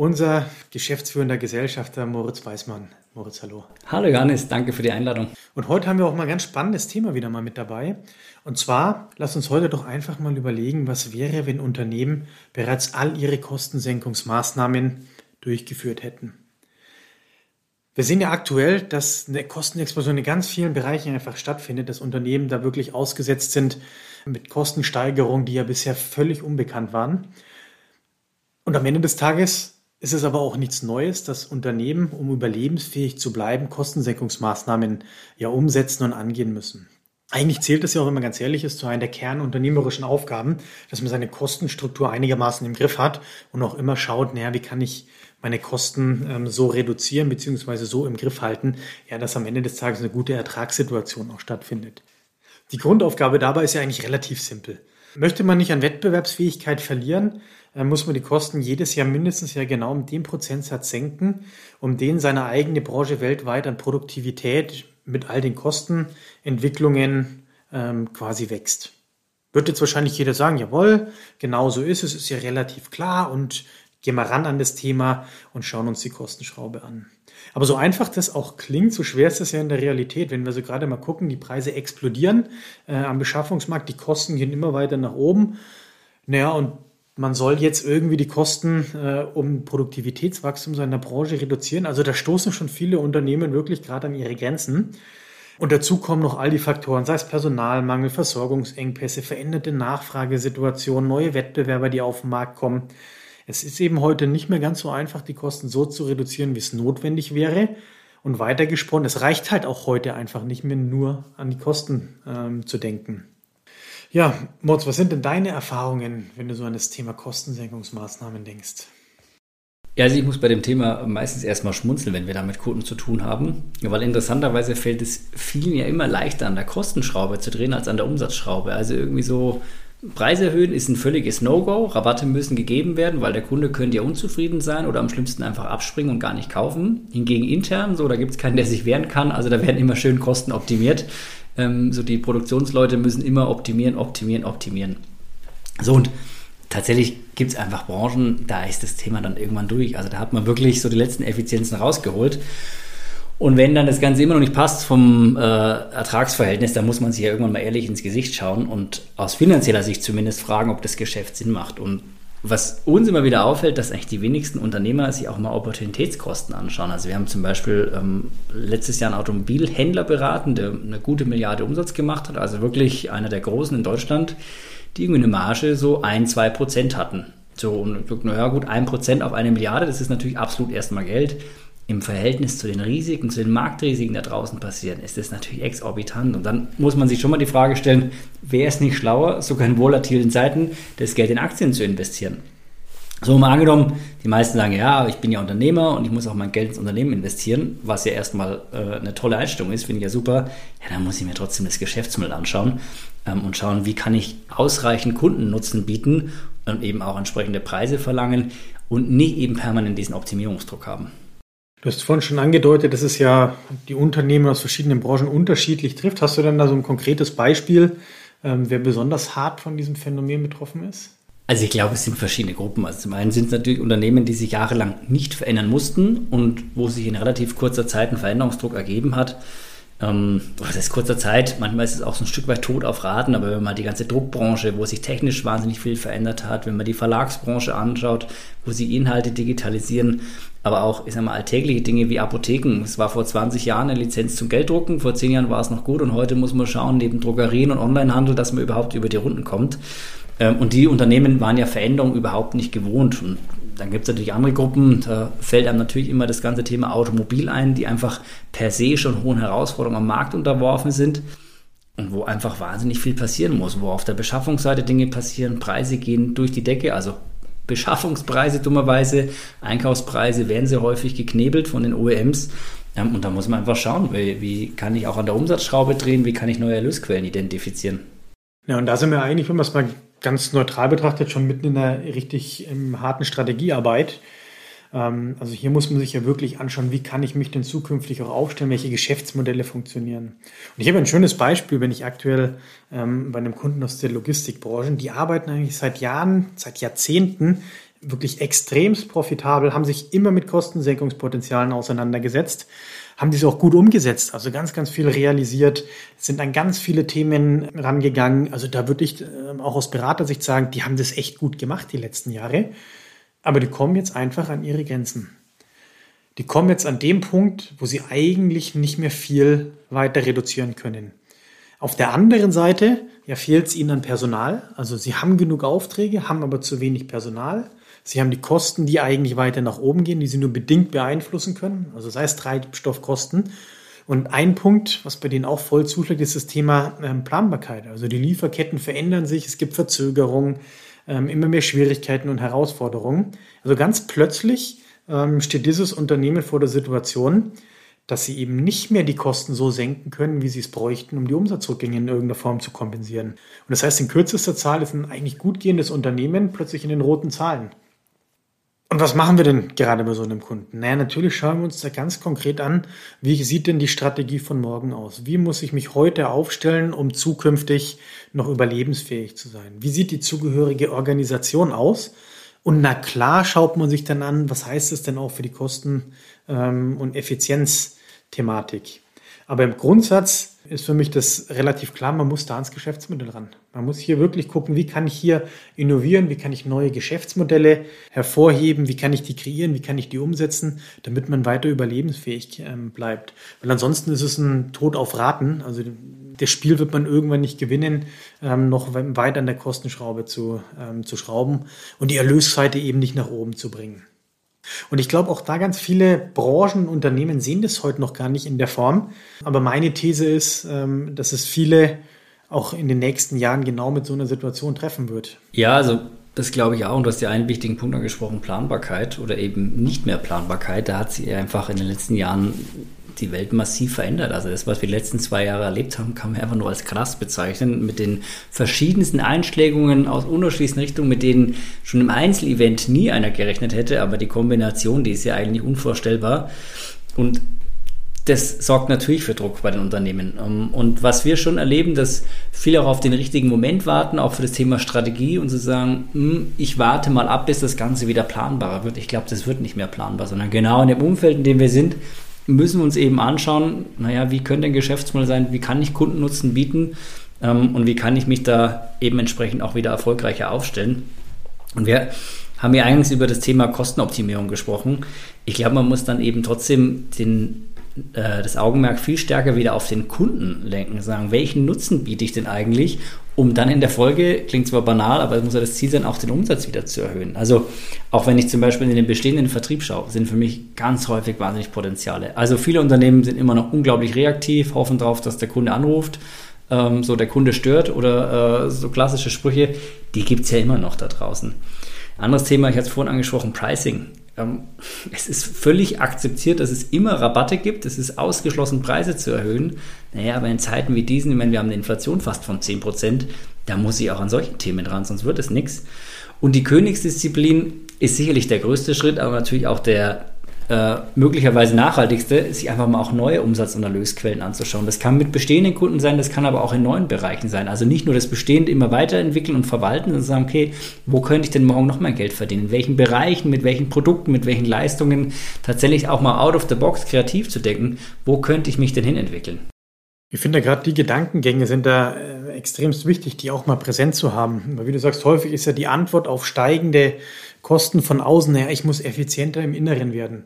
unser geschäftsführender Gesellschafter Moritz Weißmann. Moritz, hallo. Hallo Johannes, danke für die Einladung. Und heute haben wir auch mal ein ganz spannendes Thema wieder mal mit dabei. Und zwar, lass uns heute doch einfach mal überlegen, was wäre, wenn Unternehmen bereits all ihre Kostensenkungsmaßnahmen durchgeführt hätten. Wir sehen ja aktuell, dass eine Kostenexplosion in ganz vielen Bereichen einfach stattfindet, dass Unternehmen da wirklich ausgesetzt sind mit Kostensteigerungen, die ja bisher völlig unbekannt waren. Und am Ende des Tages ist es aber auch nichts Neues, dass Unternehmen, um überlebensfähig zu bleiben, Kostensenkungsmaßnahmen ja umsetzen und angehen müssen. Eigentlich zählt es ja auch, wenn man ganz ehrlich ist, zu einer der kernunternehmerischen Aufgaben, dass man seine Kostenstruktur einigermaßen im Griff hat und auch immer schaut, naja, wie kann ich meine Kosten ähm, so reduzieren bzw. so im Griff halten, ja, dass am Ende des Tages eine gute Ertragssituation auch stattfindet. Die Grundaufgabe dabei ist ja eigentlich relativ simpel. Möchte man nicht an Wettbewerbsfähigkeit verlieren, äh, muss man die Kosten jedes Jahr mindestens ja genau um den Prozentsatz senken, um den seine eigene Branche weltweit an Produktivität mit all den Kostenentwicklungen ähm, quasi wächst. Wird jetzt wahrscheinlich jeder sagen, jawohl, genau so ist es, ist ja relativ klar und gehen wir ran an das Thema und schauen uns die Kostenschraube an. Aber so einfach das auch klingt, so schwer ist das ja in der Realität. Wenn wir so gerade mal gucken, die Preise explodieren äh, am Beschaffungsmarkt, die Kosten gehen immer weiter nach oben. Naja, und man soll jetzt irgendwie die Kosten äh, um Produktivitätswachstum seiner Branche reduzieren. Also da stoßen schon viele Unternehmen wirklich gerade an ihre Grenzen. Und dazu kommen noch all die Faktoren, sei es Personalmangel, Versorgungsengpässe, veränderte Nachfragesituationen, neue Wettbewerber, die auf den Markt kommen. Es ist eben heute nicht mehr ganz so einfach, die Kosten so zu reduzieren, wie es notwendig wäre. Und weitergesprochen, es reicht halt auch heute einfach nicht mehr nur an die Kosten ähm, zu denken. Ja, Moritz, was sind denn deine Erfahrungen, wenn du so an das Thema Kostensenkungsmaßnahmen denkst? Ja, also ich muss bei dem Thema meistens erstmal schmunzeln, wenn wir da mit Kunden zu tun haben, weil interessanterweise fällt es vielen ja immer leichter an der Kostenschraube zu drehen als an der Umsatzschraube. Also irgendwie so Preise erhöhen ist ein völliges No-Go. Rabatte müssen gegeben werden, weil der Kunde könnte ja unzufrieden sein oder am schlimmsten einfach abspringen und gar nicht kaufen. Hingegen intern, so, da gibt es keinen, der sich wehren kann. Also da werden immer schön Kosten optimiert. Ähm, so die Produktionsleute müssen immer optimieren, optimieren, optimieren. So und tatsächlich gibt es einfach Branchen, da ist das Thema dann irgendwann durch. Also da hat man wirklich so die letzten Effizienzen rausgeholt. Und wenn dann das Ganze immer noch nicht passt vom äh, Ertragsverhältnis, dann muss man sich ja irgendwann mal ehrlich ins Gesicht schauen und aus finanzieller Sicht zumindest fragen, ob das Geschäft Sinn macht. Und was uns immer wieder auffällt, dass eigentlich die wenigsten Unternehmer sich auch mal Opportunitätskosten anschauen. Also wir haben zum Beispiel ähm, letztes Jahr einen Automobilhändler beraten, der eine gute Milliarde Umsatz gemacht hat, also wirklich einer der großen in Deutschland, die irgendwie eine Marge so ein, zwei Prozent hatten. So, und naja gut, ein Prozent auf eine Milliarde, das ist natürlich absolut erstmal Geld im Verhältnis zu den Risiken, zu den Marktrisiken da draußen passieren, ist das natürlich exorbitant. Und dann muss man sich schon mal die Frage stellen, wäre es nicht schlauer, sogar in volatilen Zeiten das Geld in Aktien zu investieren? So mal angenommen, die meisten sagen, ja, ich bin ja Unternehmer und ich muss auch mein Geld ins Unternehmen investieren, was ja erstmal äh, eine tolle Einstellung ist, finde ich ja super. Ja, dann muss ich mir trotzdem das Geschäftsmodell anschauen ähm, und schauen, wie kann ich ausreichend Kundennutzen bieten und eben auch entsprechende Preise verlangen und nicht eben permanent diesen Optimierungsdruck haben. Du hast vorhin schon angedeutet, dass es ja die Unternehmen aus verschiedenen Branchen unterschiedlich trifft. Hast du denn da so ein konkretes Beispiel, ähm, wer besonders hart von diesem Phänomen betroffen ist? Also ich glaube, es sind verschiedene Gruppen. Also zum einen sind es natürlich Unternehmen, die sich jahrelang nicht verändern mussten und wo sich in relativ kurzer Zeit ein Veränderungsdruck ergeben hat. Ähm, das ist kurzer Zeit, manchmal ist es auch so ein Stück weit tot auf Raten, aber wenn man die ganze Druckbranche, wo sich technisch wahnsinnig viel verändert hat, wenn man die Verlagsbranche anschaut, wo sie Inhalte digitalisieren, aber auch, ich sag mal, alltägliche Dinge wie Apotheken. Es war vor 20 Jahren eine Lizenz zum Gelddrucken, vor 10 Jahren war es noch gut und heute muss man schauen, neben Drogerien und Onlinehandel, dass man überhaupt über die Runden kommt. Ähm, und die Unternehmen waren ja Veränderungen überhaupt nicht gewohnt. Und dann gibt es natürlich andere Gruppen, da fällt einem natürlich immer das ganze Thema Automobil ein, die einfach per se schon hohen Herausforderungen am Markt unterworfen sind und wo einfach wahnsinnig viel passieren muss, wo auf der Beschaffungsseite Dinge passieren, Preise gehen durch die Decke, also Beschaffungspreise dummerweise, Einkaufspreise werden sehr häufig geknebelt von den OEMs. Und da muss man einfach schauen, wie, wie kann ich auch an der Umsatzschraube drehen, wie kann ich neue Erlösquellen identifizieren. Ja, und da sind wir eigentlich, wenn man es mal ganz neutral betrachtet, schon mitten in einer richtig ähm, harten Strategiearbeit. Ähm, also hier muss man sich ja wirklich anschauen, wie kann ich mich denn zukünftig auch aufstellen, welche Geschäftsmodelle funktionieren. Und ich habe ein schönes Beispiel, wenn ich aktuell ähm, bei einem Kunden aus der Logistikbranche, die arbeiten eigentlich seit Jahren, seit Jahrzehnten wirklich extremst profitabel, haben sich immer mit Kostensenkungspotenzialen auseinandergesetzt, haben diese auch gut umgesetzt, also ganz, ganz viel realisiert, sind an ganz viele Themen rangegangen. Also da würde ich ähm, auch aus Beratersicht sagen, die haben das echt gut gemacht die letzten Jahre, aber die kommen jetzt einfach an ihre Grenzen. Die kommen jetzt an dem Punkt, wo sie eigentlich nicht mehr viel weiter reduzieren können. Auf der anderen Seite ja, fehlt es ihnen an Personal. Also sie haben genug Aufträge, haben aber zu wenig Personal. Sie haben die Kosten, die eigentlich weiter nach oben gehen, die Sie nur bedingt beeinflussen können, also sei es Treibstoffkosten. Und ein Punkt, was bei denen auch voll zuschlägt, ist das Thema ähm, Planbarkeit. Also die Lieferketten verändern sich, es gibt Verzögerungen, ähm, immer mehr Schwierigkeiten und Herausforderungen. Also ganz plötzlich ähm, steht dieses Unternehmen vor der Situation, dass sie eben nicht mehr die Kosten so senken können, wie sie es bräuchten, um die Umsatzrückgänge in irgendeiner Form zu kompensieren. Und das heißt, in kürzester Zahl ist ein eigentlich gut gehendes Unternehmen plötzlich in den roten Zahlen. Und was machen wir denn gerade bei so einem Kunden? Naja, natürlich schauen wir uns da ganz konkret an, wie sieht denn die Strategie von morgen aus? Wie muss ich mich heute aufstellen, um zukünftig noch überlebensfähig zu sein? Wie sieht die zugehörige Organisation aus? Und na klar schaut man sich dann an, was heißt es denn auch für die Kosten- ähm, und Effizienzthematik. Aber im Grundsatz ist für mich das relativ klar, man muss da ans Geschäftsmodell ran. Man muss hier wirklich gucken, wie kann ich hier innovieren, wie kann ich neue Geschäftsmodelle hervorheben, wie kann ich die kreieren, wie kann ich die umsetzen, damit man weiter überlebensfähig ähm, bleibt. Weil ansonsten ist es ein Tod auf Raten. Also das Spiel wird man irgendwann nicht gewinnen, ähm, noch weiter an der Kostenschraube zu, ähm, zu schrauben und die Erlösseite eben nicht nach oben zu bringen. Und ich glaube, auch da ganz viele Branchen, Unternehmen sehen das heute noch gar nicht in der Form. Aber meine These ist, ähm, dass es viele auch in den nächsten Jahren genau mit so einer Situation treffen wird. Ja, also das glaube ich auch. Und du hast ja einen wichtigen Punkt angesprochen, Planbarkeit oder eben nicht mehr Planbarkeit. Da hat sich einfach in den letzten Jahren die Welt massiv verändert. Also das, was wir die letzten zwei Jahre erlebt haben, kann man einfach nur als krass bezeichnen. Mit den verschiedensten Einschlägungen aus unterschiedlichen Richtungen, mit denen schon im Einzelevent nie einer gerechnet hätte. Aber die Kombination, die ist ja eigentlich unvorstellbar. Und das sorgt natürlich für Druck bei den Unternehmen. Ähm, und was wir schon erleben, dass viele auch auf den richtigen Moment warten, auch für das Thema Strategie und zu sagen, hm, ich warte mal ab, bis das Ganze wieder planbarer wird. Ich glaube, das wird nicht mehr planbar, sondern genau in dem Umfeld, in dem wir sind, müssen wir uns eben anschauen, naja, wie könnte ein Geschäftsmodell sein, wie kann ich Kundennutzen bieten ähm, und wie kann ich mich da eben entsprechend auch wieder erfolgreicher aufstellen. Und wir haben ja eigentlich über das Thema Kostenoptimierung gesprochen. Ich glaube, man muss dann eben trotzdem den äh, das Augenmerk viel stärker wieder auf den Kunden lenken, sagen, welchen Nutzen biete ich denn eigentlich, um dann in der Folge, klingt zwar banal, aber es muss ja das Ziel sein, auch den Umsatz wieder zu erhöhen. Also auch wenn ich zum Beispiel in den bestehenden Vertrieb schaue, sind für mich ganz häufig wahnsinnig Potenziale. Also viele Unternehmen sind immer noch unglaublich reaktiv, hoffen darauf, dass der Kunde anruft, ähm, so der Kunde stört oder äh, so klassische Sprüche, die gibt es ja immer noch da draußen. Anderes Thema, ich hatte es vorhin angesprochen, Pricing. Ähm, es ist völlig akzeptiert, dass es immer Rabatte gibt. Es ist ausgeschlossen, Preise zu erhöhen. Naja, aber in Zeiten wie diesen, meine, wir haben eine Inflation fast von 10%, da muss ich auch an solchen Themen dran, sonst wird es nichts. Und die Königsdisziplin ist sicherlich der größte Schritt, aber natürlich auch der äh, möglicherweise nachhaltigste, sich einfach mal auch neue Umsatz- und Erlösquellen anzuschauen. Das kann mit bestehenden Kunden sein, das kann aber auch in neuen Bereichen sein. Also nicht nur das Bestehende immer weiterentwickeln und verwalten, sondern sagen, okay, wo könnte ich denn morgen noch mehr Geld verdienen? In welchen Bereichen, mit welchen Produkten, mit welchen Leistungen tatsächlich auch mal out of the box kreativ zu denken, wo könnte ich mich denn hin entwickeln? Ich finde gerade die Gedankengänge sind da äh, extremst wichtig, die auch mal präsent zu haben. Weil wie du sagst, häufig ist ja die Antwort auf steigende Kosten von außen, naja, ich muss effizienter im Inneren werden.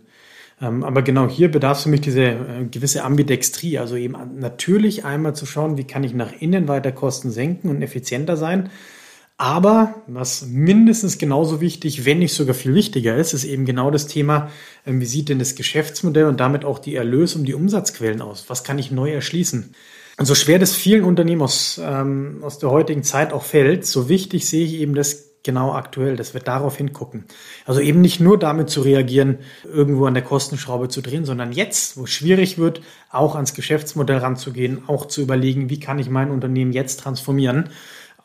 Ähm, aber genau hier bedarf es für mich diese äh, gewisse Ambidextrie, also eben natürlich einmal zu schauen, wie kann ich nach innen weiter Kosten senken und effizienter sein. Aber was mindestens genauso wichtig, wenn nicht sogar viel wichtiger ist, ist eben genau das Thema, ähm, wie sieht denn das Geschäftsmodell und damit auch die Erlös- und die Umsatzquellen aus? Was kann ich neu erschließen? Und so schwer das vielen Unternehmen aus, ähm, aus der heutigen Zeit auch fällt, so wichtig sehe ich eben das genau aktuell, dass wir darauf hingucken. Also eben nicht nur damit zu reagieren, irgendwo an der Kostenschraube zu drehen, sondern jetzt, wo es schwierig wird, auch ans Geschäftsmodell ranzugehen, auch zu überlegen, wie kann ich mein Unternehmen jetzt transformieren.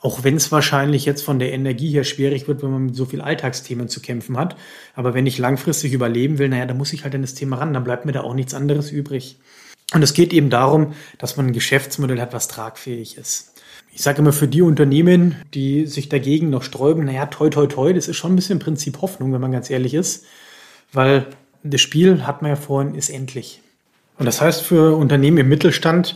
Auch wenn es wahrscheinlich jetzt von der Energie her schwierig wird, wenn man mit so viel Alltagsthemen zu kämpfen hat. Aber wenn ich langfristig überleben will, naja, dann muss ich halt an das Thema ran, dann bleibt mir da auch nichts anderes übrig. Und es geht eben darum, dass man ein Geschäftsmodell hat, was tragfähig ist. Ich sage immer für die Unternehmen, die sich dagegen noch sträuben, naja, toi, toi, toi, das ist schon ein bisschen Prinzip Hoffnung, wenn man ganz ehrlich ist, weil das Spiel, hat man ja vorhin, ist endlich. Und das heißt für Unternehmen im Mittelstand,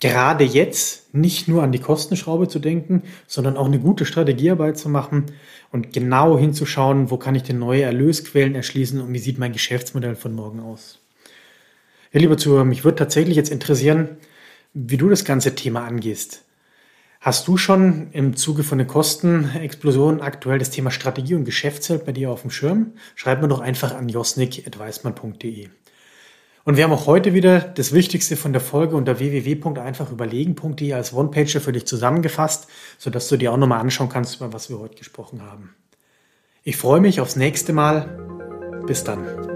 gerade jetzt nicht nur an die Kostenschraube zu denken, sondern auch eine gute Strategiearbeit zu machen und genau hinzuschauen, wo kann ich denn neue Erlösquellen erschließen und wie sieht mein Geschäftsmodell von morgen aus. Ja, lieber Zuhörer, mich würde tatsächlich jetzt interessieren, wie du das ganze Thema angehst. Hast du schon im Zuge von der Kostenexplosion aktuell das Thema Strategie und Geschäftsfeld bei dir auf dem Schirm? Schreib mir doch einfach an josnik.weismann.de. Und wir haben auch heute wieder das Wichtigste von der Folge unter www.einfachüberlegen.de als One-Pager für dich zusammengefasst, sodass du dir auch nochmal anschauen kannst, über was wir heute gesprochen haben. Ich freue mich aufs nächste Mal. Bis dann.